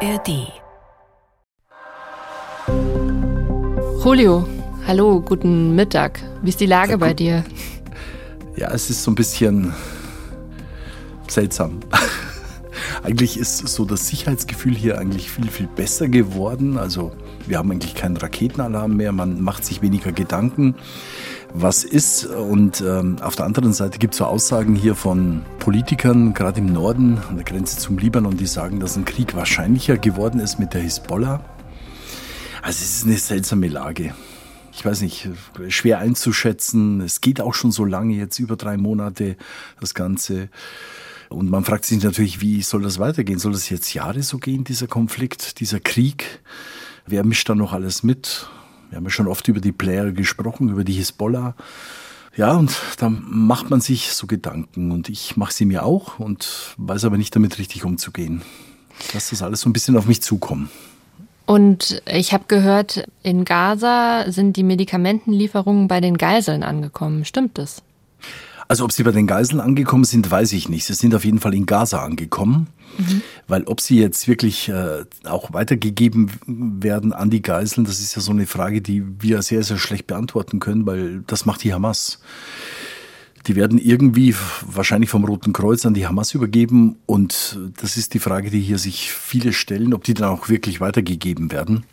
ARD. Julio, hallo, guten Mittag. Wie ist die Lage ja, bei dir? Ja, es ist so ein bisschen seltsam. eigentlich ist so das Sicherheitsgefühl hier eigentlich viel, viel besser geworden. Also wir haben eigentlich keinen Raketenalarm mehr, man macht sich weniger Gedanken, was ist. Und ähm, auf der anderen Seite gibt es so Aussagen hier von Politikern, gerade im Norden, an der Grenze zum Libanon, die sagen, dass ein Krieg wahrscheinlicher geworden ist mit der Hisbollah. Also es ist eine seltsame Lage. Ich weiß nicht, schwer einzuschätzen. Es geht auch schon so lange, jetzt über drei Monate, das Ganze. Und man fragt sich natürlich, wie soll das weitergehen? Soll das jetzt Jahre so gehen, dieser Konflikt, dieser Krieg? Wer mischt da noch alles mit? Wir haben ja schon oft über die Player gesprochen, über die Hisbollah. Ja, und da macht man sich so Gedanken und ich mache sie mir auch und weiß aber nicht damit richtig umzugehen. Ich lasse das alles so ein bisschen auf mich zukommen. Und ich habe gehört, in Gaza sind die Medikamentenlieferungen bei den Geiseln angekommen. Stimmt das? Also ob sie bei den Geiseln angekommen sind, weiß ich nicht. Sie sind auf jeden Fall in Gaza angekommen, mhm. weil ob sie jetzt wirklich äh, auch weitergegeben werden an die Geiseln, das ist ja so eine Frage, die wir sehr, sehr schlecht beantworten können, weil das macht die Hamas. Die werden irgendwie wahrscheinlich vom Roten Kreuz an die Hamas übergeben und das ist die Frage, die hier sich viele stellen, ob die dann auch wirklich weitergegeben werden.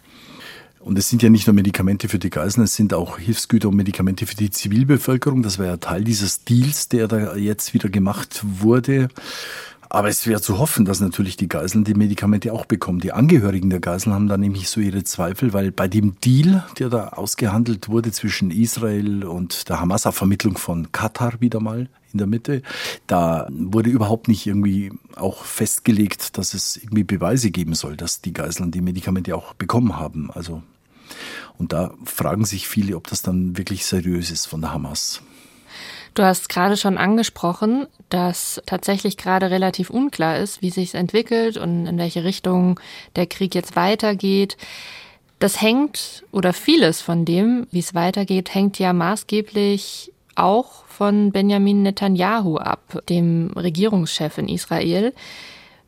Und es sind ja nicht nur Medikamente für die Geiseln, es sind auch Hilfsgüter und Medikamente für die Zivilbevölkerung. Das war ja Teil dieses Deals, der da jetzt wieder gemacht wurde. Aber es wäre zu hoffen, dass natürlich die Geiseln die Medikamente auch bekommen. Die Angehörigen der Geiseln haben da nämlich so ihre Zweifel, weil bei dem Deal, der da ausgehandelt wurde zwischen Israel und der Hamas auf Vermittlung von Katar wieder mal in der Mitte, da wurde überhaupt nicht irgendwie auch festgelegt, dass es irgendwie Beweise geben soll, dass die Geiseln die Medikamente auch bekommen haben. Also und da fragen sich viele, ob das dann wirklich seriös ist von der Hamas. Du hast gerade schon angesprochen, dass tatsächlich gerade relativ unklar ist, wie sich es entwickelt und in welche Richtung der Krieg jetzt weitergeht. Das hängt oder vieles von dem, wie es weitergeht, hängt ja maßgeblich auch von Benjamin Netanyahu ab, dem Regierungschef in Israel.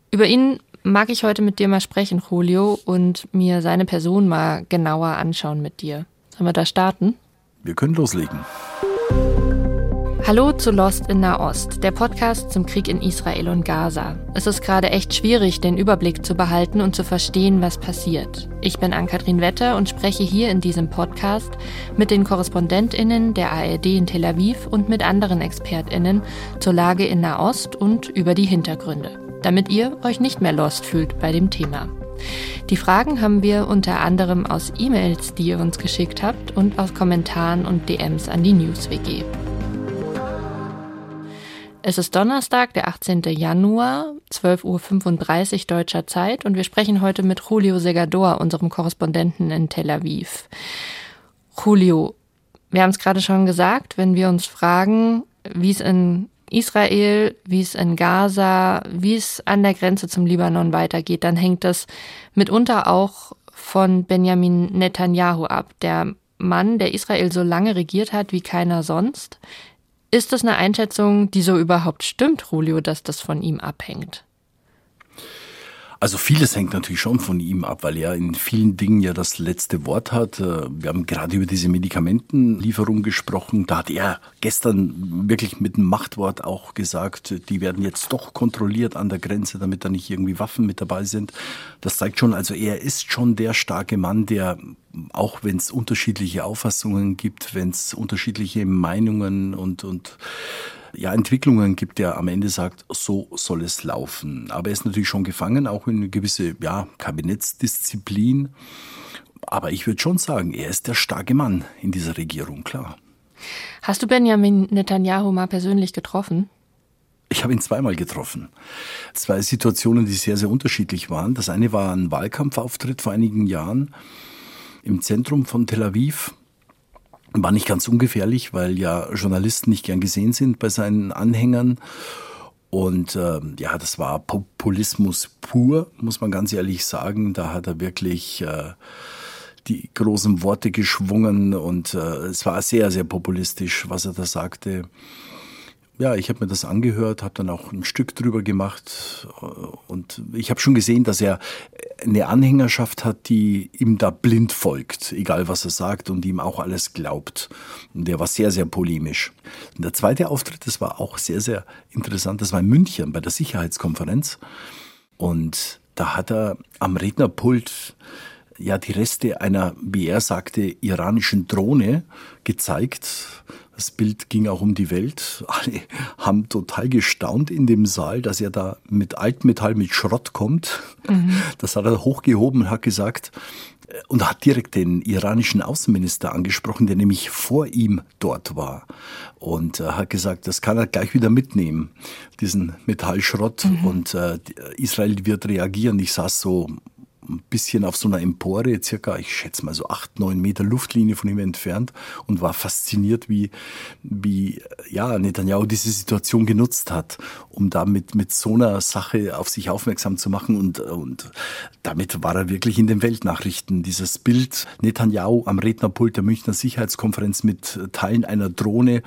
Über ihn mag ich heute mit dir mal sprechen, Julio, und mir seine Person mal genauer anschauen mit dir. Sollen wir da starten? Wir können loslegen. Hallo zu Lost in Nahost, der Podcast zum Krieg in Israel und Gaza. Es ist gerade echt schwierig, den Überblick zu behalten und zu verstehen, was passiert. Ich bin Ann-Kathrin Wetter und spreche hier in diesem Podcast mit den KorrespondentInnen der ARD in Tel Aviv und mit anderen ExpertInnen zur Lage in Nahost und über die Hintergründe damit ihr euch nicht mehr lost fühlt bei dem Thema. Die Fragen haben wir unter anderem aus E-Mails, die ihr uns geschickt habt und aus Kommentaren und DMs an die NewsWG. Es ist Donnerstag, der 18. Januar, 12.35 Uhr deutscher Zeit und wir sprechen heute mit Julio Segador, unserem Korrespondenten in Tel Aviv. Julio, wir haben es gerade schon gesagt, wenn wir uns fragen, wie es in Israel, wie es in Gaza, wie es an der Grenze zum Libanon weitergeht, dann hängt das mitunter auch von Benjamin Netanyahu ab, der Mann, der Israel so lange regiert hat wie keiner sonst. Ist das eine Einschätzung, die so überhaupt stimmt, Julio, dass das von ihm abhängt? Also vieles hängt natürlich schon von ihm ab, weil er in vielen Dingen ja das letzte Wort hat. Äh, wir haben gerade über diese Medikamentenlieferung gesprochen. Da hat er gestern wirklich mit einem Machtwort auch gesagt, die werden jetzt doch kontrolliert an der Grenze, damit da nicht irgendwie Waffen mit dabei sind. Das zeigt schon, also er ist schon der starke Mann, der auch wenn es unterschiedliche Auffassungen gibt, wenn es unterschiedliche Meinungen und, und ja, Entwicklungen gibt, der am Ende sagt, so soll es laufen. Aber er ist natürlich schon gefangen, auch in eine gewisse ja, Kabinettsdisziplin. Aber ich würde schon sagen, er ist der starke Mann in dieser Regierung, klar. Hast du Benjamin Netanyahu mal persönlich getroffen? Ich habe ihn zweimal getroffen. Zwei Situationen, die sehr, sehr unterschiedlich waren. Das eine war ein Wahlkampfauftritt vor einigen Jahren im Zentrum von Tel Aviv. War nicht ganz ungefährlich, weil ja Journalisten nicht gern gesehen sind bei seinen Anhängern. Und äh, ja, das war Populismus pur, muss man ganz ehrlich sagen. Da hat er wirklich äh, die großen Worte geschwungen und äh, es war sehr, sehr populistisch, was er da sagte. Ja, ich habe mir das angehört, habe dann auch ein Stück drüber gemacht und ich habe schon gesehen, dass er eine Anhängerschaft hat, die ihm da blind folgt, egal was er sagt und ihm auch alles glaubt. Und der war sehr, sehr polemisch. Und der zweite Auftritt, das war auch sehr, sehr interessant, das war in München bei der Sicherheitskonferenz. Und da hat er am Rednerpult ja die Reste einer, wie er sagte, iranischen Drohne gezeigt. Das Bild ging auch um die Welt. Alle haben total gestaunt in dem Saal, dass er da mit Altmetall, mit Schrott kommt. Mhm. Das hat er hochgehoben und hat gesagt, äh, und hat direkt den iranischen Außenminister angesprochen, der nämlich vor ihm dort war. Und äh, hat gesagt, das kann er gleich wieder mitnehmen, diesen Metallschrott. Mhm. Und äh, Israel wird reagieren. Ich saß so ein bisschen auf so einer Empore, circa, ich schätze mal so acht, neun Meter Luftlinie von ihm entfernt und war fasziniert, wie, wie ja, Netanyahu diese Situation genutzt hat, um damit mit so einer Sache auf sich aufmerksam zu machen und, und damit war er wirklich in den Weltnachrichten. Dieses Bild Netanyahu am Rednerpult der Münchner Sicherheitskonferenz mit Teilen einer Drohne,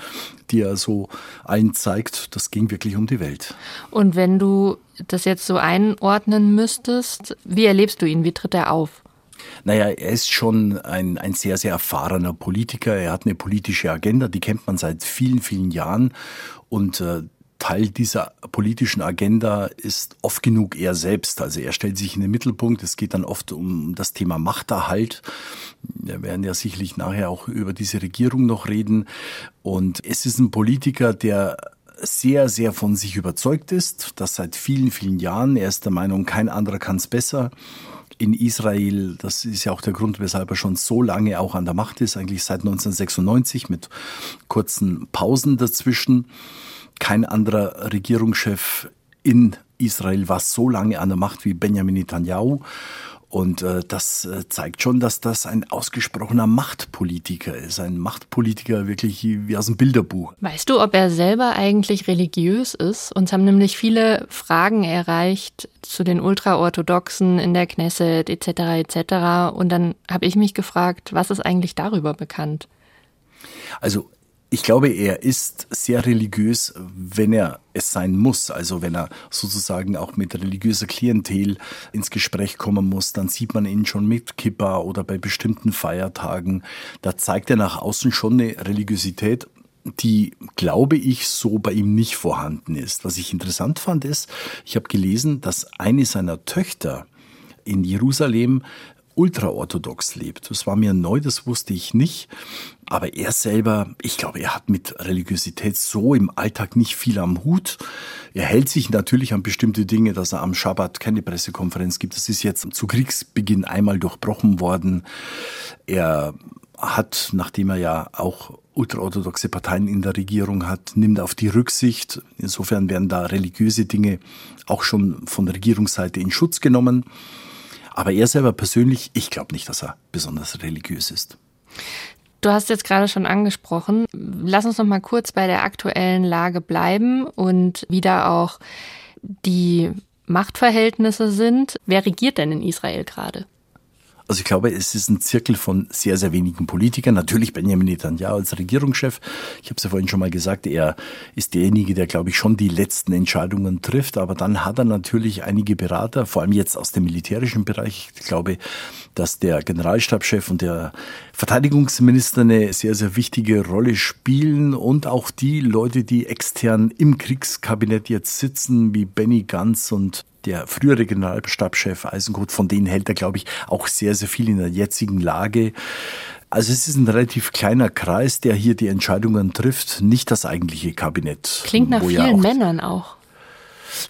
die er so allen zeigt, das ging wirklich um die Welt. Und wenn du das jetzt so einordnen müsstest, wie erlebst du ihn? Wie tritt er auf? Naja, er ist schon ein, ein sehr, sehr erfahrener Politiker. Er hat eine politische Agenda, die kennt man seit vielen, vielen Jahren. Und äh, Teil dieser politischen Agenda ist oft genug er selbst. Also er stellt sich in den Mittelpunkt. Es geht dann oft um das Thema Machterhalt. Wir werden ja sicherlich nachher auch über diese Regierung noch reden. Und es ist ein Politiker, der sehr, sehr von sich überzeugt ist, das seit vielen, vielen Jahren. Er ist der Meinung, kein anderer kann es besser. In Israel, das ist ja auch der Grund, weshalb er schon so lange auch an der Macht ist, eigentlich seit 1996 mit kurzen Pausen dazwischen. Kein anderer Regierungschef in Israel war so lange an der Macht wie Benjamin Netanyahu. Und äh, das äh, zeigt schon, dass das ein ausgesprochener Machtpolitiker ist. Ein Machtpolitiker wirklich wie aus dem Bilderbuch. Weißt du, ob er selber eigentlich religiös ist? Uns haben nämlich viele Fragen erreicht zu den Ultraorthodoxen in der Knesset etc. etc. Und dann habe ich mich gefragt, was ist eigentlich darüber bekannt? Also ich glaube, er ist sehr religiös, wenn er es sein muss. Also wenn er sozusagen auch mit religiöser Klientel ins Gespräch kommen muss, dann sieht man ihn schon mit Kippa oder bei bestimmten Feiertagen. Da zeigt er nach außen schon eine Religiosität, die, glaube ich, so bei ihm nicht vorhanden ist. Was ich interessant fand, ist, ich habe gelesen, dass eine seiner Töchter in Jerusalem ultraorthodox lebt. Das war mir neu, das wusste ich nicht. Aber er selber, ich glaube, er hat mit Religiosität so im Alltag nicht viel am Hut. Er hält sich natürlich an bestimmte Dinge, dass er am Schabbat keine Pressekonferenz gibt. Das ist jetzt zu Kriegsbeginn einmal durchbrochen worden. Er hat, nachdem er ja auch ultraorthodoxe Parteien in der Regierung hat, nimmt auf die Rücksicht. Insofern werden da religiöse Dinge auch schon von der Regierungsseite in Schutz genommen. Aber er selber persönlich, ich glaube nicht, dass er besonders religiös ist. Du hast jetzt gerade schon angesprochen. Lass uns noch mal kurz bei der aktuellen Lage bleiben und wie da auch die Machtverhältnisse sind. Wer regiert denn in Israel gerade? Also ich glaube, es ist ein Zirkel von sehr, sehr wenigen Politikern. Natürlich Benjamin Netanyahu als Regierungschef. Ich habe es ja vorhin schon mal gesagt, er ist derjenige, der, glaube ich, schon die letzten Entscheidungen trifft. Aber dann hat er natürlich einige Berater, vor allem jetzt aus dem militärischen Bereich. Ich glaube, dass der Generalstabschef und der Verteidigungsminister eine sehr, sehr wichtige Rolle spielen und auch die Leute, die extern im Kriegskabinett jetzt sitzen, wie Benny Ganz und der frühere Generalstabschef Eisenkot, von denen hält er, glaube ich, auch sehr, sehr viel in der jetzigen Lage. Also es ist ein relativ kleiner Kreis, der hier die Entscheidungen trifft, nicht das eigentliche Kabinett. Klingt nach vielen ja auch, Männern auch.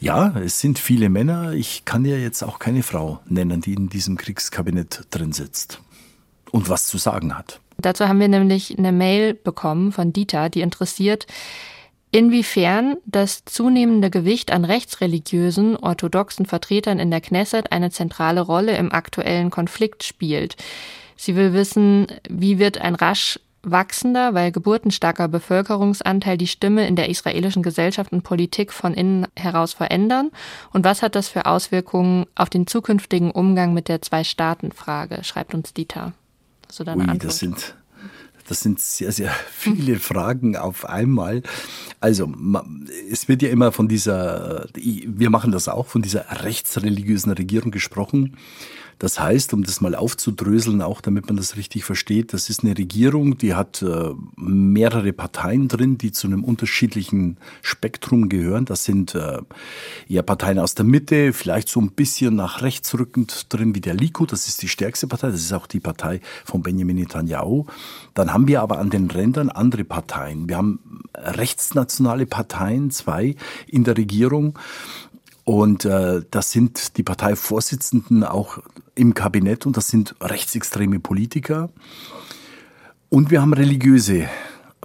Ja, es sind viele Männer. Ich kann ja jetzt auch keine Frau nennen, die in diesem Kriegskabinett drin sitzt und was zu sagen hat. Dazu haben wir nämlich eine Mail bekommen von Dieter, die interessiert, Inwiefern das zunehmende Gewicht an rechtsreligiösen, orthodoxen Vertretern in der Knesset eine zentrale Rolle im aktuellen Konflikt spielt. Sie will wissen, wie wird ein rasch wachsender, weil geburtenstarker Bevölkerungsanteil die Stimme in der israelischen Gesellschaft und Politik von innen heraus verändern? Und was hat das für Auswirkungen auf den zukünftigen Umgang mit der Zwei-Staaten-Frage, schreibt uns Dieter. Hast du da eine Ui, Antwort? Das sind das sind sehr, sehr viele Fragen auf einmal. Also, es wird ja immer von dieser, wir machen das auch, von dieser rechtsreligiösen Regierung gesprochen. Das heißt, um das mal aufzudröseln, auch damit man das richtig versteht, das ist eine Regierung, die hat äh, mehrere Parteien drin, die zu einem unterschiedlichen Spektrum gehören. Das sind äh, eher Parteien aus der Mitte, vielleicht so ein bisschen nach rechts rückend drin wie der Likud, das ist die stärkste Partei, das ist auch die Partei von Benjamin Netanyahu. Dann haben wir aber an den Rändern andere Parteien. Wir haben rechtsnationale Parteien, zwei in der Regierung. Und äh, das sind die Parteivorsitzenden auch im Kabinett und das sind rechtsextreme Politiker. Und wir haben religiöse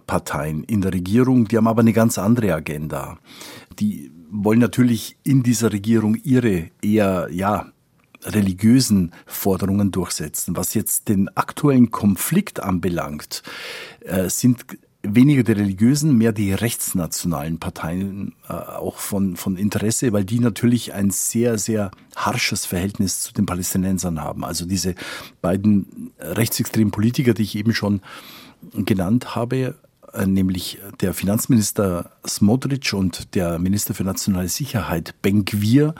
Parteien in der Regierung, die haben aber eine ganz andere Agenda. Die wollen natürlich in dieser Regierung ihre eher, ja, religiösen Forderungen durchsetzen. Was jetzt den aktuellen Konflikt anbelangt, äh, sind weniger die religiösen, mehr die rechtsnationalen Parteien äh, auch von, von Interesse, weil die natürlich ein sehr, sehr harsches Verhältnis zu den Palästinensern haben. Also diese beiden rechtsextremen Politiker, die ich eben schon genannt habe, äh, nämlich der Finanzminister Smotrich und der Minister für nationale Sicherheit Ben Gvir,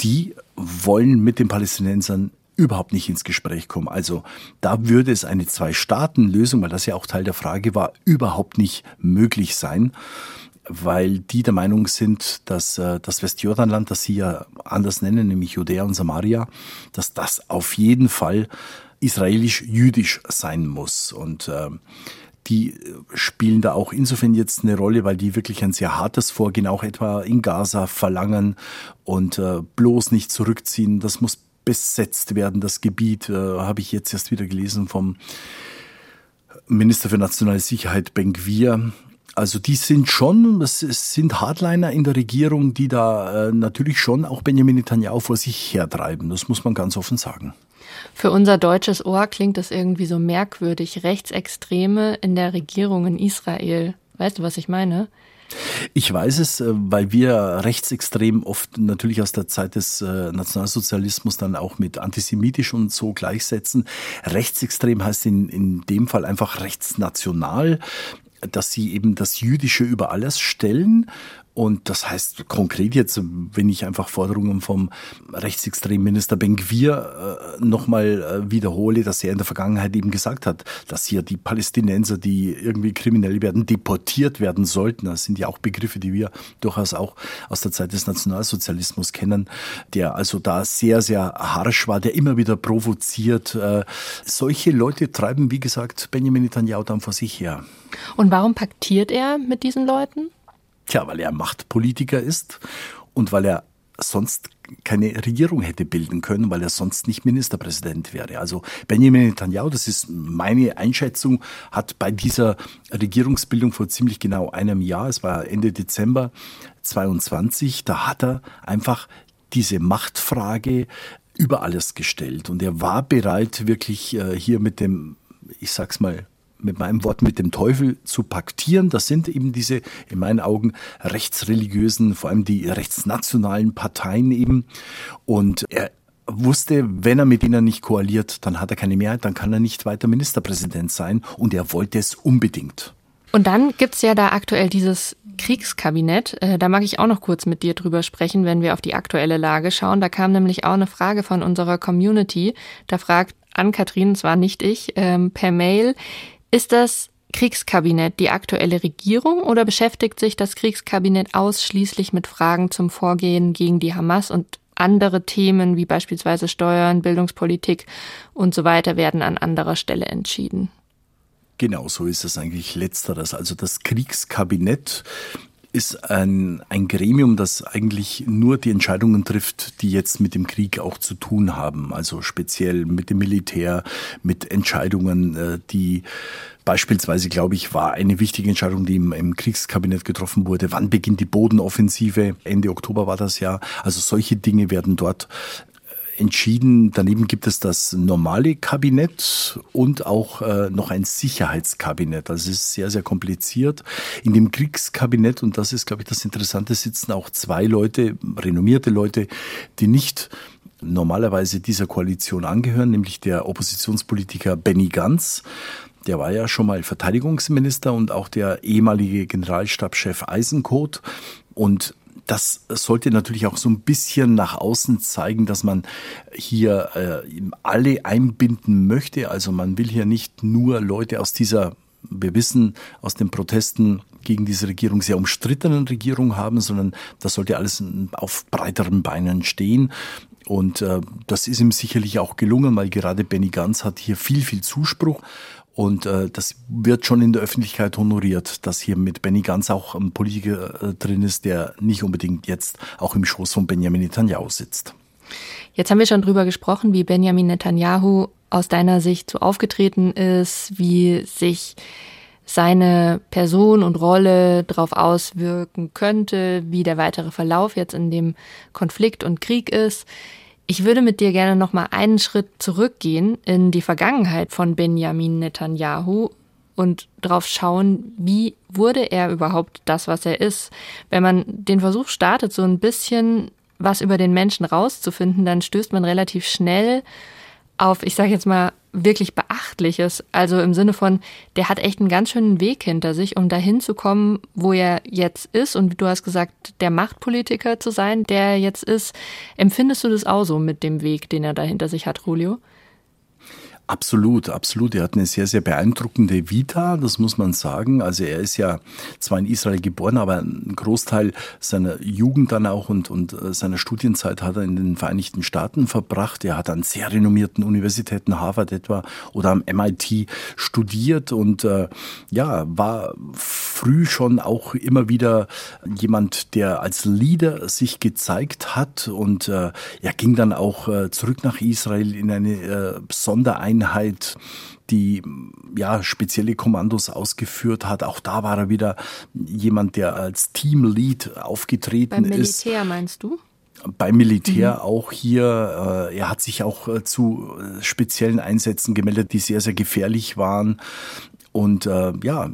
die wollen mit den Palästinensern überhaupt nicht ins Gespräch kommen. Also da würde es eine Zwei-Staaten-Lösung, weil das ja auch Teil der Frage war, überhaupt nicht möglich sein weil die der Meinung sind, dass äh, das Westjordanland, das sie ja anders nennen, nämlich Judäa und Samaria, dass das auf jeden Fall israelisch-jüdisch sein muss. Und äh, die spielen da auch insofern jetzt eine Rolle, weil die wirklich ein sehr hartes Vorgehen auch etwa in Gaza verlangen und äh, bloß nicht zurückziehen. Das muss besetzt werden, das Gebiet, äh, habe ich jetzt erst wieder gelesen vom Minister für nationale Sicherheit, Ben Gvir. Also die sind schon, es sind Hardliner in der Regierung, die da äh, natürlich schon auch Benjamin Netanyahu vor sich hertreiben. Das muss man ganz offen sagen. Für unser deutsches Ohr klingt das irgendwie so merkwürdig. Rechtsextreme in der Regierung in Israel. Weißt du, was ich meine? Ich weiß es, äh, weil wir rechtsextrem oft natürlich aus der Zeit des äh, Nationalsozialismus dann auch mit antisemitisch und so gleichsetzen. Rechtsextrem heißt in, in dem Fall einfach rechtsnational dass sie eben das Jüdische über alles stellen und das heißt konkret jetzt, wenn ich einfach Forderungen vom rechtsextremen Minister Ben-Gvir äh, nochmal äh, wiederhole, dass er in der Vergangenheit eben gesagt hat, dass hier die Palästinenser, die irgendwie kriminell werden, deportiert werden sollten. Das sind ja auch Begriffe, die wir durchaus auch aus der Zeit des Nationalsozialismus kennen, der also da sehr, sehr harsch war, der immer wieder provoziert. Äh, solche Leute treiben, wie gesagt, Benjamin Netanyahu dann vor sich her. Und warum paktiert er mit diesen Leuten? Tja, weil er Machtpolitiker ist und weil er sonst keine Regierung hätte bilden können, weil er sonst nicht Ministerpräsident wäre. Also Benjamin Netanyahu, das ist meine Einschätzung, hat bei dieser Regierungsbildung vor ziemlich genau einem Jahr, es war Ende Dezember 22, da hat er einfach diese Machtfrage über alles gestellt und er war bereit, wirklich äh, hier mit dem, ich sag's mal, mit meinem Wort mit dem Teufel zu paktieren. Das sind eben diese, in meinen Augen, rechtsreligiösen, vor allem die rechtsnationalen Parteien eben. Und er wusste, wenn er mit ihnen nicht koaliert, dann hat er keine Mehrheit, dann kann er nicht weiter Ministerpräsident sein. Und er wollte es unbedingt. Und dann gibt's ja da aktuell dieses Kriegskabinett. Äh, da mag ich auch noch kurz mit dir drüber sprechen, wenn wir auf die aktuelle Lage schauen. Da kam nämlich auch eine Frage von unserer Community. Da fragt Ann-Kathrin, zwar nicht ich, ähm, per Mail, ist das Kriegskabinett die aktuelle Regierung oder beschäftigt sich das Kriegskabinett ausschließlich mit Fragen zum Vorgehen gegen die Hamas und andere Themen wie beispielsweise Steuern, Bildungspolitik und so weiter werden an anderer Stelle entschieden? Genau so ist es eigentlich letzteres. Also das Kriegskabinett ist ein, ein Gremium, das eigentlich nur die Entscheidungen trifft, die jetzt mit dem Krieg auch zu tun haben. Also speziell mit dem Militär, mit Entscheidungen, äh, die Beispielsweise, glaube ich, war eine wichtige Entscheidung, die im, im, Kriegskabinett getroffen wurde. Wann beginnt die Bodenoffensive? Ende Oktober war das ja. Also solche Dinge werden dort entschieden. Daneben gibt es das normale Kabinett und auch äh, noch ein Sicherheitskabinett. Das ist sehr, sehr kompliziert. In dem Kriegskabinett, und das ist, glaube ich, das Interessante, sitzen auch zwei Leute, renommierte Leute, die nicht normalerweise dieser Koalition angehören, nämlich der Oppositionspolitiker Benny Gantz, der war ja schon mal Verteidigungsminister und auch der ehemalige Generalstabschef Eisenkot. Und das sollte natürlich auch so ein bisschen nach außen zeigen, dass man hier äh, alle einbinden möchte. Also man will hier nicht nur Leute aus dieser, wir wissen aus den Protesten gegen diese Regierung sehr umstrittenen Regierung haben, sondern das sollte alles auf breiteren Beinen stehen. Und äh, das ist ihm sicherlich auch gelungen, weil gerade Benny Ganz hat hier viel, viel Zuspruch. Und äh, das wird schon in der Öffentlichkeit honoriert, dass hier mit Benny Ganz auch ein Politiker äh, drin ist, der nicht unbedingt jetzt auch im Schoß von Benjamin Netanyahu sitzt. Jetzt haben wir schon drüber gesprochen, wie Benjamin Netanyahu aus deiner Sicht so aufgetreten ist, wie sich seine Person und Rolle darauf auswirken könnte, wie der weitere Verlauf jetzt in dem Konflikt und Krieg ist. Ich würde mit dir gerne noch mal einen Schritt zurückgehen in die Vergangenheit von Benjamin Netanyahu und drauf schauen, wie wurde er überhaupt das, was er ist. Wenn man den Versuch startet, so ein bisschen was über den Menschen rauszufinden, dann stößt man relativ schnell auf, ich sage jetzt mal, wirklich Beachtliches. Also im Sinne von, der hat echt einen ganz schönen Weg hinter sich, um dahin zu kommen, wo er jetzt ist. Und du hast gesagt, der Machtpolitiker zu sein, der er jetzt ist. Empfindest du das auch so mit dem Weg, den er da hinter sich hat, Julio? Absolut, absolut. Er hat eine sehr, sehr beeindruckende Vita, das muss man sagen. Also er ist ja zwar in Israel geboren, aber einen Großteil seiner Jugend dann auch und, und äh, seiner Studienzeit hat er in den Vereinigten Staaten verbracht. Er hat an sehr renommierten Universitäten, Harvard etwa oder am MIT studiert und äh, ja, war früh schon auch immer wieder jemand, der als Leader sich gezeigt hat und äh, er ging dann auch äh, zurück nach Israel in eine äh, Sondereinheit Einheit, die ja spezielle Kommandos ausgeführt hat. Auch da war er wieder jemand, der als Teamlead aufgetreten Beim ist. Militär meinst du? Beim Militär mhm. auch hier. Äh, er hat sich auch äh, zu speziellen Einsätzen gemeldet, die sehr, sehr gefährlich waren. Und äh, ja,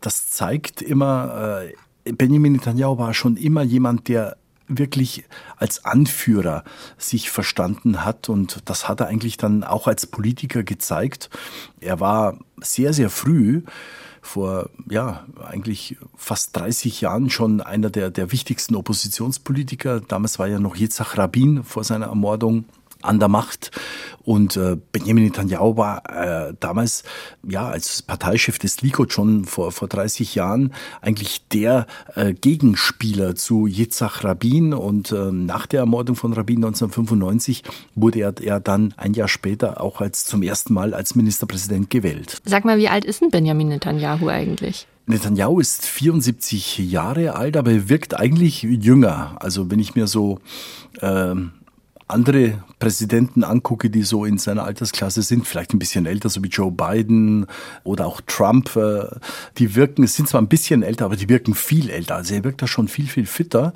das zeigt immer, äh, Benjamin Netanyahu war schon immer jemand, der wirklich als Anführer sich verstanden hat. Und das hat er eigentlich dann auch als Politiker gezeigt. Er war sehr, sehr früh vor ja eigentlich fast 30 Jahren schon einer der, der wichtigsten Oppositionspolitiker. Damals war ja noch Yitzhak Rabin vor seiner Ermordung an der Macht. Und äh, Benjamin Netanyahu war äh, damals ja als Parteichef des Likud schon vor, vor 30 Jahren eigentlich der äh, Gegenspieler zu Yitzhak Rabin. Und äh, nach der Ermordung von Rabin 1995 wurde er, er dann ein Jahr später auch als zum ersten Mal als Ministerpräsident gewählt. Sag mal, wie alt ist denn Benjamin Netanyahu eigentlich? Netanyahu ist 74 Jahre alt, aber er wirkt eigentlich jünger. Also wenn ich mir so ähm, andere Präsidenten angucke, die so in seiner Altersklasse sind, vielleicht ein bisschen älter, so wie Joe Biden oder auch Trump, äh, die wirken, es sind zwar ein bisschen älter, aber die wirken viel älter. Also er wirkt da schon viel, viel fitter.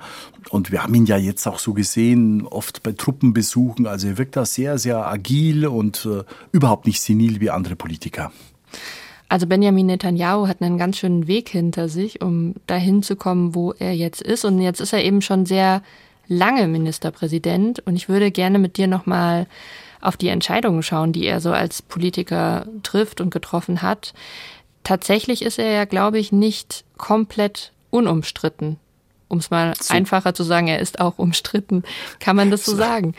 Und wir haben ihn ja jetzt auch so gesehen, oft bei Truppenbesuchen. Also er wirkt da sehr, sehr agil und äh, überhaupt nicht senil wie andere Politiker. Also Benjamin Netanyahu hat einen ganz schönen Weg hinter sich, um dahin zu kommen, wo er jetzt ist. Und jetzt ist er eben schon sehr lange Ministerpräsident und ich würde gerne mit dir nochmal auf die Entscheidungen schauen, die er so als Politiker trifft und getroffen hat. Tatsächlich ist er ja, glaube ich, nicht komplett unumstritten um es mal so. einfacher zu sagen, er ist auch umstritten. Kann man das so sagen?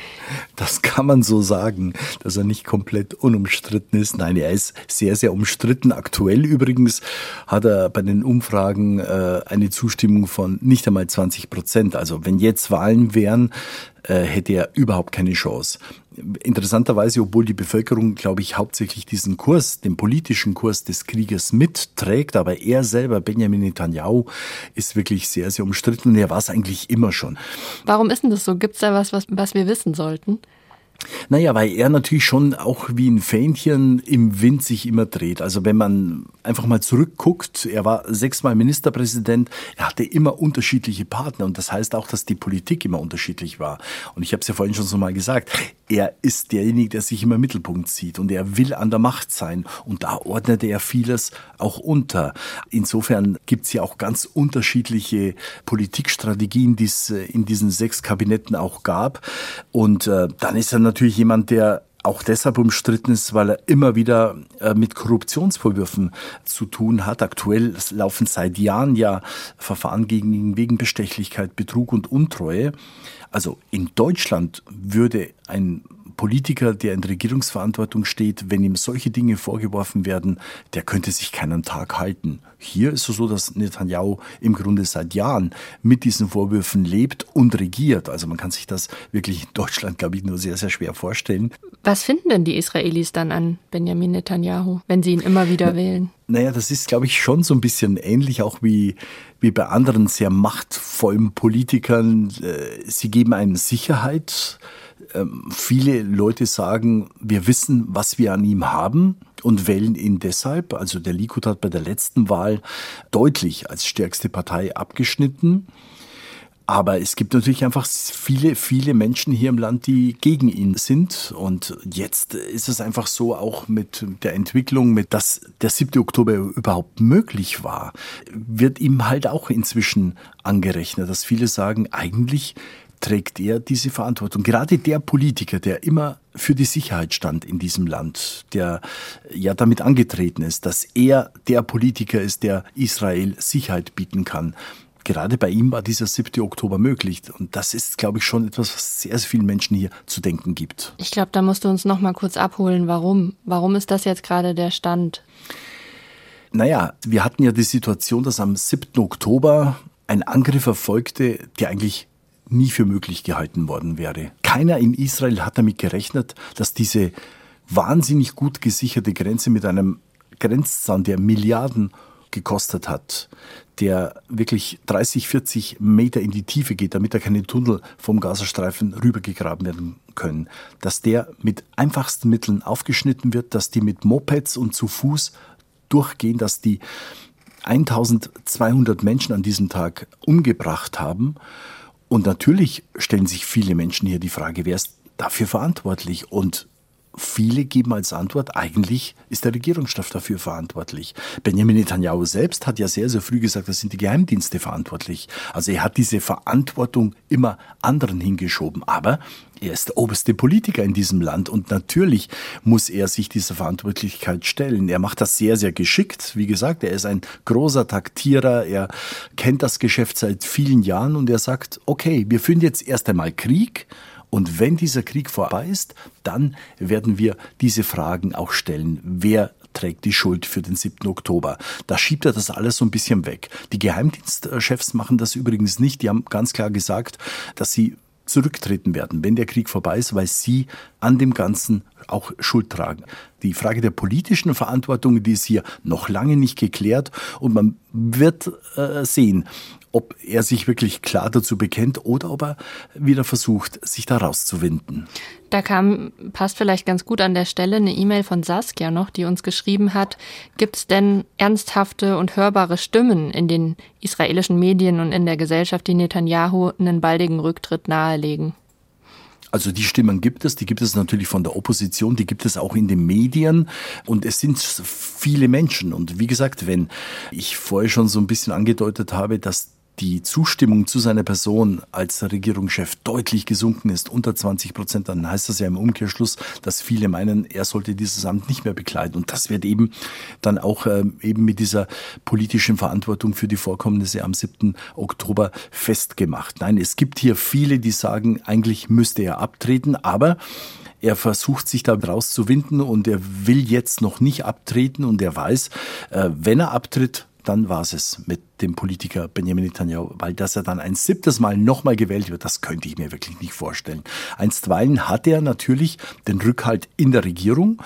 Das kann man so sagen, dass er nicht komplett unumstritten ist. Nein, er ist sehr, sehr umstritten. Aktuell übrigens hat er bei den Umfragen äh, eine Zustimmung von nicht einmal 20 Prozent. Also wenn jetzt Wahlen wären, äh, hätte er überhaupt keine Chance. Interessanterweise, obwohl die Bevölkerung, glaube ich, hauptsächlich diesen Kurs, den politischen Kurs des Krieges mitträgt, aber er selber, Benjamin Netanyahu, ist wirklich sehr, sehr umstritten er war es eigentlich immer schon. Warum ist denn das so? Gibt es da was, was, was wir wissen sollten? Naja, weil er natürlich schon auch wie ein Fähnchen im Wind sich immer dreht. Also wenn man einfach mal zurückguckt, er war sechsmal Ministerpräsident, er hatte immer unterschiedliche Partner und das heißt auch, dass die Politik immer unterschiedlich war. Und ich habe es ja vorhin schon so mal gesagt, er ist derjenige, der sich immer im Mittelpunkt sieht und er will an der Macht sein und da ordnet er vieles auch unter. Insofern gibt es ja auch ganz unterschiedliche Politikstrategien, die es äh, in diesen sechs Kabinetten auch gab und äh, dann ist er natürlich jemand, der auch deshalb umstritten ist, weil er immer wieder äh, mit Korruptionsvorwürfen zu tun hat. Aktuell laufen seit Jahren ja Verfahren gegen ihn wegen Bestechlichkeit, Betrug und Untreue. Also in Deutschland würde ein Politiker, der in Regierungsverantwortung steht, wenn ihm solche Dinge vorgeworfen werden, der könnte sich keinen Tag halten. Hier ist es so, dass Netanyahu im Grunde seit Jahren mit diesen Vorwürfen lebt und regiert. Also man kann sich das wirklich in Deutschland, glaube ich, nur sehr, sehr schwer vorstellen. Was finden denn die Israelis dann an Benjamin Netanyahu, wenn sie ihn immer wieder wählen? Naja, das ist, glaube ich, schon so ein bisschen ähnlich, auch wie, wie bei anderen sehr machtvollen Politikern. Äh, sie geben einem Sicherheit ähm, viele Leute sagen, wir wissen, was wir an ihm haben und wählen ihn deshalb. Also der Likud hat bei der letzten Wahl deutlich als stärkste Partei abgeschnitten. Aber es gibt natürlich einfach viele, viele Menschen hier im Land, die gegen ihn sind. Und jetzt ist es einfach so, auch mit der Entwicklung, mit dass der 7. Oktober überhaupt möglich war, wird ihm halt auch inzwischen angerechnet, dass viele sagen, eigentlich trägt er diese Verantwortung. Gerade der Politiker, der immer für die Sicherheit stand in diesem Land, der ja damit angetreten ist, dass er der Politiker ist, der Israel Sicherheit bieten kann. Gerade bei ihm war dieser 7. Oktober möglich. Und das ist, glaube ich, schon etwas, was sehr, sehr vielen Menschen hier zu denken gibt. Ich glaube, da musst du uns noch mal kurz abholen. Warum? Warum ist das jetzt gerade der Stand? Naja, wir hatten ja die Situation, dass am 7. Oktober ein Angriff erfolgte, der eigentlich nie für möglich gehalten worden wäre. Keiner in Israel hat damit gerechnet, dass diese wahnsinnig gut gesicherte Grenze mit einem Grenzzaun, der Milliarden gekostet hat, der wirklich 30, 40 Meter in die Tiefe geht, damit da keine Tunnel vom Gazastreifen rübergegraben werden können, dass der mit einfachsten Mitteln aufgeschnitten wird, dass die mit Mopeds und zu Fuß durchgehen, dass die 1200 Menschen an diesem Tag umgebracht haben und natürlich stellen sich viele Menschen hier die Frage, wer ist dafür verantwortlich? Und viele geben als Antwort, eigentlich ist der Regierungschef dafür verantwortlich. Benjamin Netanyahu selbst hat ja sehr, sehr früh gesagt, das sind die Geheimdienste verantwortlich. Also er hat diese Verantwortung immer anderen hingeschoben. Aber er ist der oberste Politiker in diesem Land und natürlich muss er sich dieser Verantwortlichkeit stellen. Er macht das sehr, sehr geschickt. Wie gesagt, er ist ein großer Taktierer, er kennt das Geschäft seit vielen Jahren und er sagt, okay, wir führen jetzt erst einmal Krieg und wenn dieser Krieg vorbei ist, dann werden wir diese Fragen auch stellen. Wer trägt die Schuld für den 7. Oktober. Da schiebt er das alles so ein bisschen weg. Die Geheimdienstchefs machen das übrigens nicht. Die haben ganz klar gesagt, dass sie zurücktreten werden, wenn der Krieg vorbei ist, weil sie an dem Ganzen auch Schuld tragen. Die Frage der politischen Verantwortung, die ist hier noch lange nicht geklärt und man wird äh, sehen, ob er sich wirklich klar dazu bekennt oder ob er wieder versucht, sich da rauszuwinden. Da kam, passt vielleicht ganz gut an der Stelle, eine E-Mail von Saskia noch, die uns geschrieben hat, gibt es denn ernsthafte und hörbare Stimmen in den israelischen Medien und in der Gesellschaft, die Netanyahu einen baldigen Rücktritt nahelegen? Also die Stimmen gibt es, die gibt es natürlich von der Opposition, die gibt es auch in den Medien und es sind viele Menschen. Und wie gesagt, wenn ich vorher schon so ein bisschen angedeutet habe, dass die Zustimmung zu seiner Person als Regierungschef deutlich gesunken ist, unter 20 Prozent, dann heißt das ja im Umkehrschluss, dass viele meinen, er sollte dieses Amt nicht mehr bekleiden. Und das wird eben dann auch äh, eben mit dieser politischen Verantwortung für die Vorkommnisse am 7. Oktober festgemacht. Nein, es gibt hier viele, die sagen, eigentlich müsste er abtreten, aber er versucht sich da rauszuwinden und er will jetzt noch nicht abtreten und er weiß, äh, wenn er abtritt, dann war es mit dem Politiker Benjamin Netanyahu, weil dass er dann ein siebtes Mal nochmal gewählt wird, das könnte ich mir wirklich nicht vorstellen. Einstweilen hat er natürlich den Rückhalt in der Regierung.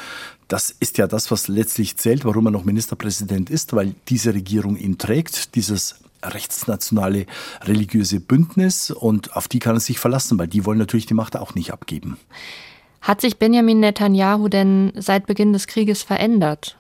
Das ist ja das, was letztlich zählt, warum er noch Ministerpräsident ist, weil diese Regierung ihn trägt, dieses rechtsnationale religiöse Bündnis und auf die kann er sich verlassen, weil die wollen natürlich die Macht auch nicht abgeben. Hat sich Benjamin Netanyahu denn seit Beginn des Krieges verändert?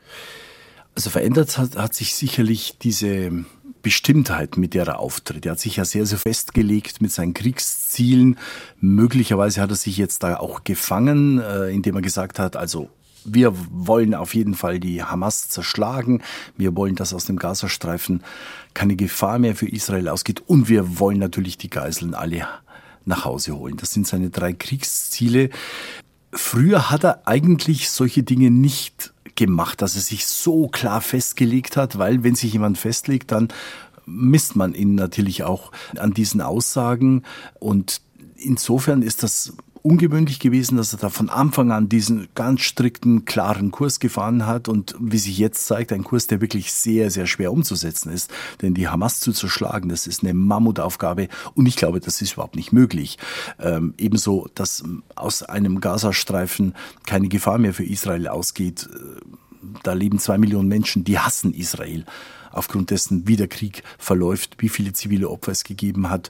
Also verändert hat, hat sich sicherlich diese Bestimmtheit, mit der er auftritt. Er hat sich ja sehr, sehr festgelegt mit seinen Kriegszielen. Möglicherweise hat er sich jetzt da auch gefangen, äh, indem er gesagt hat, also wir wollen auf jeden Fall die Hamas zerschlagen. Wir wollen, dass aus dem Gazastreifen keine Gefahr mehr für Israel ausgeht. Und wir wollen natürlich die Geiseln alle nach Hause holen. Das sind seine drei Kriegsziele. Früher hat er eigentlich solche Dinge nicht gemacht, dass er sich so klar festgelegt hat, weil wenn sich jemand festlegt, dann misst man ihn natürlich auch an diesen Aussagen. Und insofern ist das ungewöhnlich gewesen, dass er da von Anfang an diesen ganz strikten, klaren Kurs gefahren hat und wie sich jetzt zeigt, ein Kurs, der wirklich sehr, sehr schwer umzusetzen ist. Denn die Hamas zu zerschlagen, das ist eine Mammutaufgabe und ich glaube, das ist überhaupt nicht möglich. Ähm, ebenso, dass aus einem Gazastreifen keine Gefahr mehr für Israel ausgeht. Da leben zwei Millionen Menschen, die hassen Israel aufgrund dessen, wie der Krieg verläuft, wie viele zivile Opfer es gegeben hat.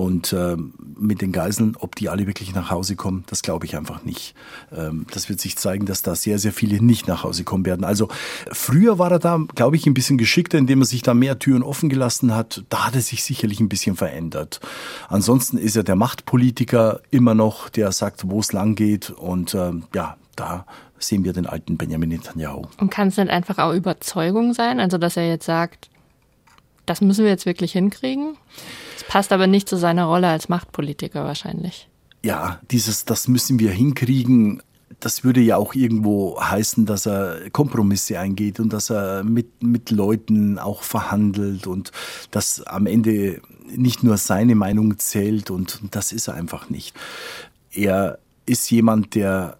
Und äh, mit den Geiseln, ob die alle wirklich nach Hause kommen, das glaube ich einfach nicht. Ähm, das wird sich zeigen, dass da sehr, sehr viele nicht nach Hause kommen werden. Also früher war er da, glaube ich, ein bisschen geschickter, indem er sich da mehr Türen offen gelassen hat. Da hat er sich sicherlich ein bisschen verändert. Ansonsten ist er der Machtpolitiker immer noch, der sagt, wo es lang geht. Und äh, ja, da sehen wir den alten Benjamin Netanyahu. Und kann es nicht einfach auch Überzeugung sein? Also, dass er jetzt sagt, das müssen wir jetzt wirklich hinkriegen? Passt aber nicht zu seiner Rolle als Machtpolitiker wahrscheinlich. Ja, dieses, das müssen wir hinkriegen, das würde ja auch irgendwo heißen, dass er Kompromisse eingeht und dass er mit, mit Leuten auch verhandelt und dass am Ende nicht nur seine Meinung zählt und das ist er einfach nicht. Er ist jemand, der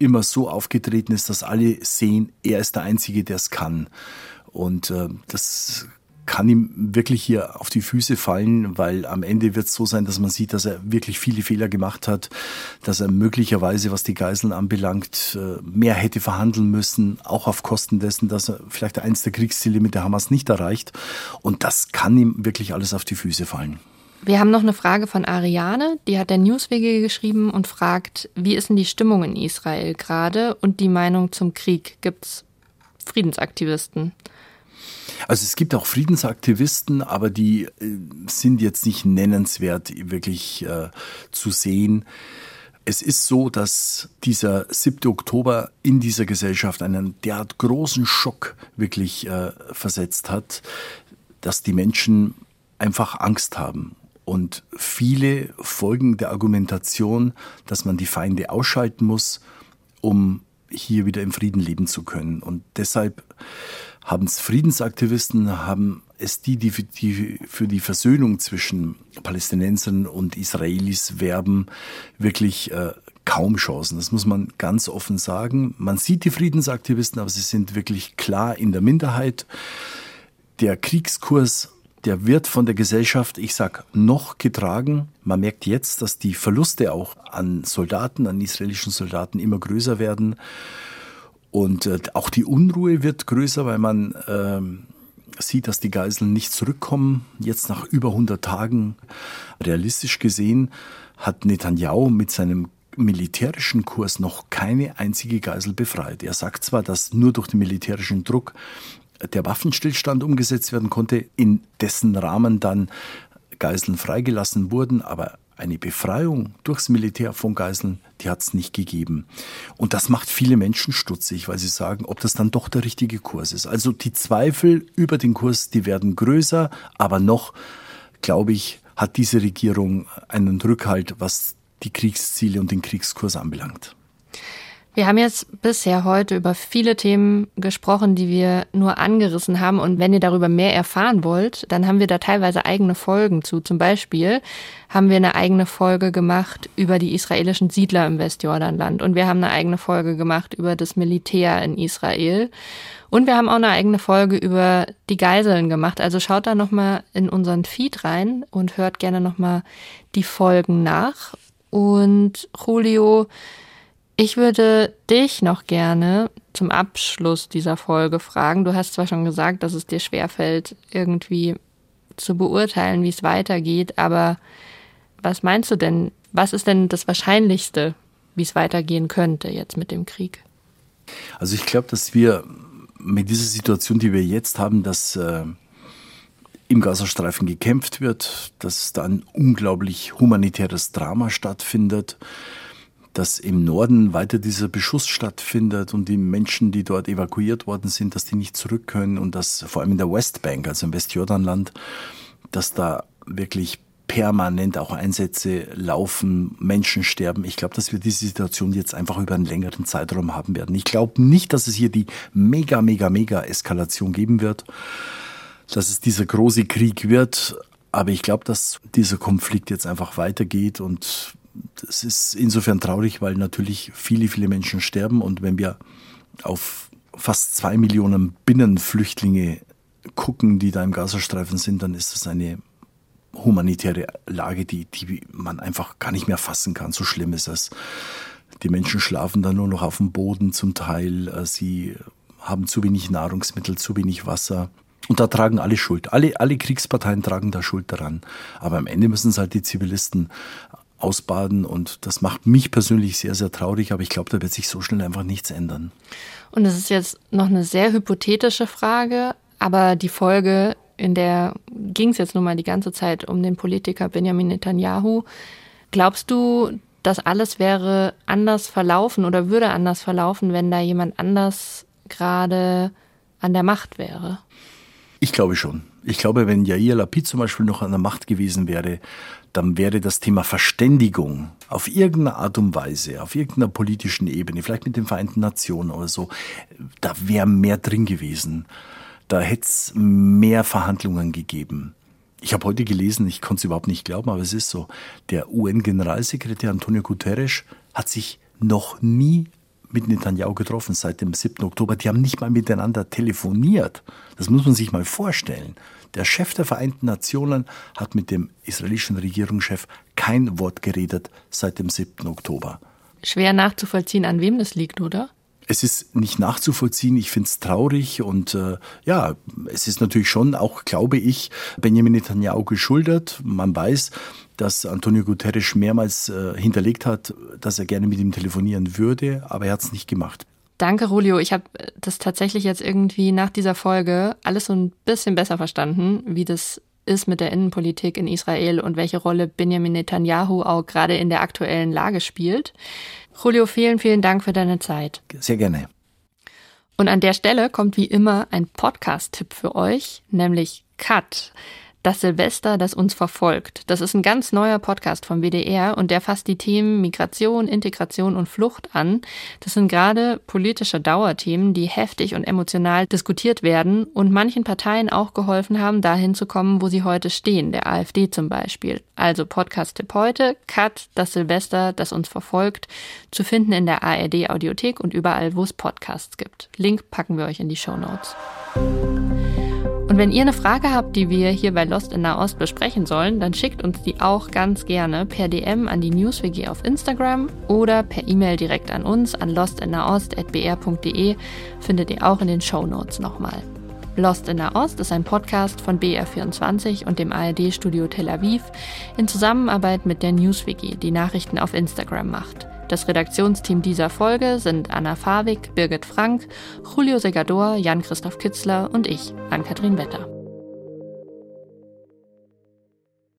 immer so aufgetreten ist, dass alle sehen, er ist der Einzige, der es kann. Und äh, das kann ihm wirklich hier auf die Füße fallen, weil am Ende wird es so sein, dass man sieht, dass er wirklich viele Fehler gemacht hat, dass er möglicherweise, was die Geiseln anbelangt, äh, mehr hätte verhandeln müssen, auch auf Kosten dessen, dass er vielleicht eins der Kriegsziele mit der Hamas nicht erreicht. Und das kann ihm wirklich alles auf die Füße fallen. Wir haben noch eine Frage von Ariane, die hat der Newswege geschrieben und fragt, wie ist denn die Stimmung in Israel gerade und die Meinung zum Krieg? Gibt es Friedensaktivisten? Also es gibt auch Friedensaktivisten, aber die äh, sind jetzt nicht nennenswert wirklich äh, zu sehen. Es ist so, dass dieser 7. Oktober in dieser Gesellschaft einen derart großen Schock wirklich äh, versetzt hat, dass die Menschen einfach Angst haben. Und viele folgen der Argumentation, dass man die Feinde ausschalten muss, um hier wieder im Frieden leben zu können. Und deshalb haben es Friedensaktivisten, haben es die, die für, die für die Versöhnung zwischen Palästinensern und Israelis werben, wirklich äh, kaum Chancen. Das muss man ganz offen sagen. Man sieht die Friedensaktivisten, aber sie sind wirklich klar in der Minderheit. Der Kriegskurs, der wird von der Gesellschaft, ich sag, noch getragen. Man merkt jetzt, dass die Verluste auch an Soldaten, an israelischen Soldaten immer größer werden. Und äh, auch die Unruhe wird größer, weil man äh, sieht, dass die Geiseln nicht zurückkommen. Jetzt nach über 100 Tagen, realistisch gesehen, hat Netanyahu mit seinem militärischen Kurs noch keine einzige Geisel befreit. Er sagt zwar, dass nur durch den militärischen Druck der Waffenstillstand umgesetzt werden konnte, in dessen Rahmen dann Geiseln freigelassen wurden, aber eine Befreiung durchs Militär von Geiseln, die hat es nicht gegeben. Und das macht viele Menschen stutzig, weil sie sagen, ob das dann doch der richtige Kurs ist. Also die Zweifel über den Kurs, die werden größer, aber noch, glaube ich, hat diese Regierung einen Rückhalt, was die Kriegsziele und den Kriegskurs anbelangt. Wir haben jetzt bisher heute über viele Themen gesprochen, die wir nur angerissen haben. Und wenn ihr darüber mehr erfahren wollt, dann haben wir da teilweise eigene Folgen zu. Zum Beispiel haben wir eine eigene Folge gemacht über die israelischen Siedler im Westjordanland. Und wir haben eine eigene Folge gemacht über das Militär in Israel. Und wir haben auch eine eigene Folge über die Geiseln gemacht. Also schaut da nochmal in unseren Feed rein und hört gerne nochmal die Folgen nach. Und Julio, ich würde dich noch gerne zum Abschluss dieser Folge fragen. Du hast zwar schon gesagt, dass es dir schwerfällt, irgendwie zu beurteilen, wie es weitergeht, aber was meinst du denn? Was ist denn das Wahrscheinlichste, wie es weitergehen könnte jetzt mit dem Krieg? Also ich glaube, dass wir mit dieser Situation, die wir jetzt haben, dass äh, im Gazastreifen gekämpft wird, dass da ein unglaublich humanitäres Drama stattfindet, dass im Norden weiter dieser Beschuss stattfindet und die Menschen, die dort evakuiert worden sind, dass die nicht zurück können und dass vor allem in der Westbank, also im Westjordanland, dass da wirklich permanent auch Einsätze laufen, Menschen sterben. Ich glaube, dass wir diese Situation jetzt einfach über einen längeren Zeitraum haben werden. Ich glaube nicht, dass es hier die mega, mega, mega Eskalation geben wird, dass es dieser große Krieg wird. Aber ich glaube, dass dieser Konflikt jetzt einfach weitergeht und das ist insofern traurig, weil natürlich viele, viele Menschen sterben und wenn wir auf fast zwei Millionen Binnenflüchtlinge gucken, die da im Gazastreifen sind, dann ist das eine humanitäre Lage, die, die man einfach gar nicht mehr fassen kann. So schlimm ist es. Die Menschen schlafen da nur noch auf dem Boden zum Teil. Äh, sie haben zu wenig Nahrungsmittel, zu wenig Wasser. Und da tragen alle Schuld. Alle, alle Kriegsparteien tragen da Schuld daran. Aber am Ende müssen es halt die Zivilisten ausbaden. Und das macht mich persönlich sehr, sehr traurig. Aber ich glaube, da wird sich so schnell einfach nichts ändern. Und es ist jetzt noch eine sehr hypothetische Frage. Aber die Folge in der ging es jetzt nun mal die ganze Zeit um den Politiker Benjamin Netanyahu. Glaubst du, das alles wäre anders verlaufen oder würde anders verlaufen, wenn da jemand anders gerade an der Macht wäre? Ich glaube schon. Ich glaube, wenn Yair Lapid zum Beispiel noch an der Macht gewesen wäre, dann wäre das Thema Verständigung auf irgendeine Art und Weise, auf irgendeiner politischen Ebene, vielleicht mit den Vereinten Nationen oder so, da wäre mehr drin gewesen. Da hätte es mehr Verhandlungen gegeben. Ich habe heute gelesen, ich konnte es überhaupt nicht glauben, aber es ist so, der UN-Generalsekretär Antonio Guterres hat sich noch nie mit Netanyahu getroffen seit dem 7. Oktober. Die haben nicht mal miteinander telefoniert. Das muss man sich mal vorstellen. Der Chef der Vereinten Nationen hat mit dem israelischen Regierungschef kein Wort geredet seit dem 7. Oktober. Schwer nachzuvollziehen, an wem das liegt, oder? Es ist nicht nachzuvollziehen. Ich finde es traurig und äh, ja, es ist natürlich schon auch, glaube ich, Benjamin Netanyahu geschuldet. Man weiß, dass Antonio Guterres mehrmals äh, hinterlegt hat, dass er gerne mit ihm telefonieren würde, aber er hat es nicht gemacht. Danke, Julio. Ich habe das tatsächlich jetzt irgendwie nach dieser Folge alles so ein bisschen besser verstanden, wie das ist mit der Innenpolitik in Israel und welche Rolle Benjamin Netanyahu auch gerade in der aktuellen Lage spielt. Julio, vielen, vielen Dank für deine Zeit. Sehr gerne. Und an der Stelle kommt wie immer ein Podcast-Tipp für euch, nämlich Cut das Silvester, das uns verfolgt. Das ist ein ganz neuer Podcast vom WDR und der fasst die Themen Migration, Integration und Flucht an. Das sind gerade politische Dauerthemen, die heftig und emotional diskutiert werden und manchen Parteien auch geholfen haben, dahin zu kommen, wo sie heute stehen, der AfD zum Beispiel. Also Podcast-Tipp heute, Cut, das Silvester, das uns verfolgt, zu finden in der ARD Audiothek und überall, wo es Podcasts gibt. Link packen wir euch in die Show Notes. Und wenn ihr eine Frage habt, die wir hier bei Lost in Nahost besprechen sollen, dann schickt uns die auch ganz gerne per DM an die NewsWG auf Instagram oder per E-Mail direkt an uns an lostinnahost.br.de findet ihr auch in den Show Notes nochmal. Lost in Nahost ist ein Podcast von BR24 und dem ARD-Studio Tel Aviv in Zusammenarbeit mit der NewsWG, die Nachrichten auf Instagram macht. Das Redaktionsteam dieser Folge sind Anna Fawig, Birgit Frank, Julio Segador, Jan-Christoph Kitzler und ich, Ann-Kathrin Wetter.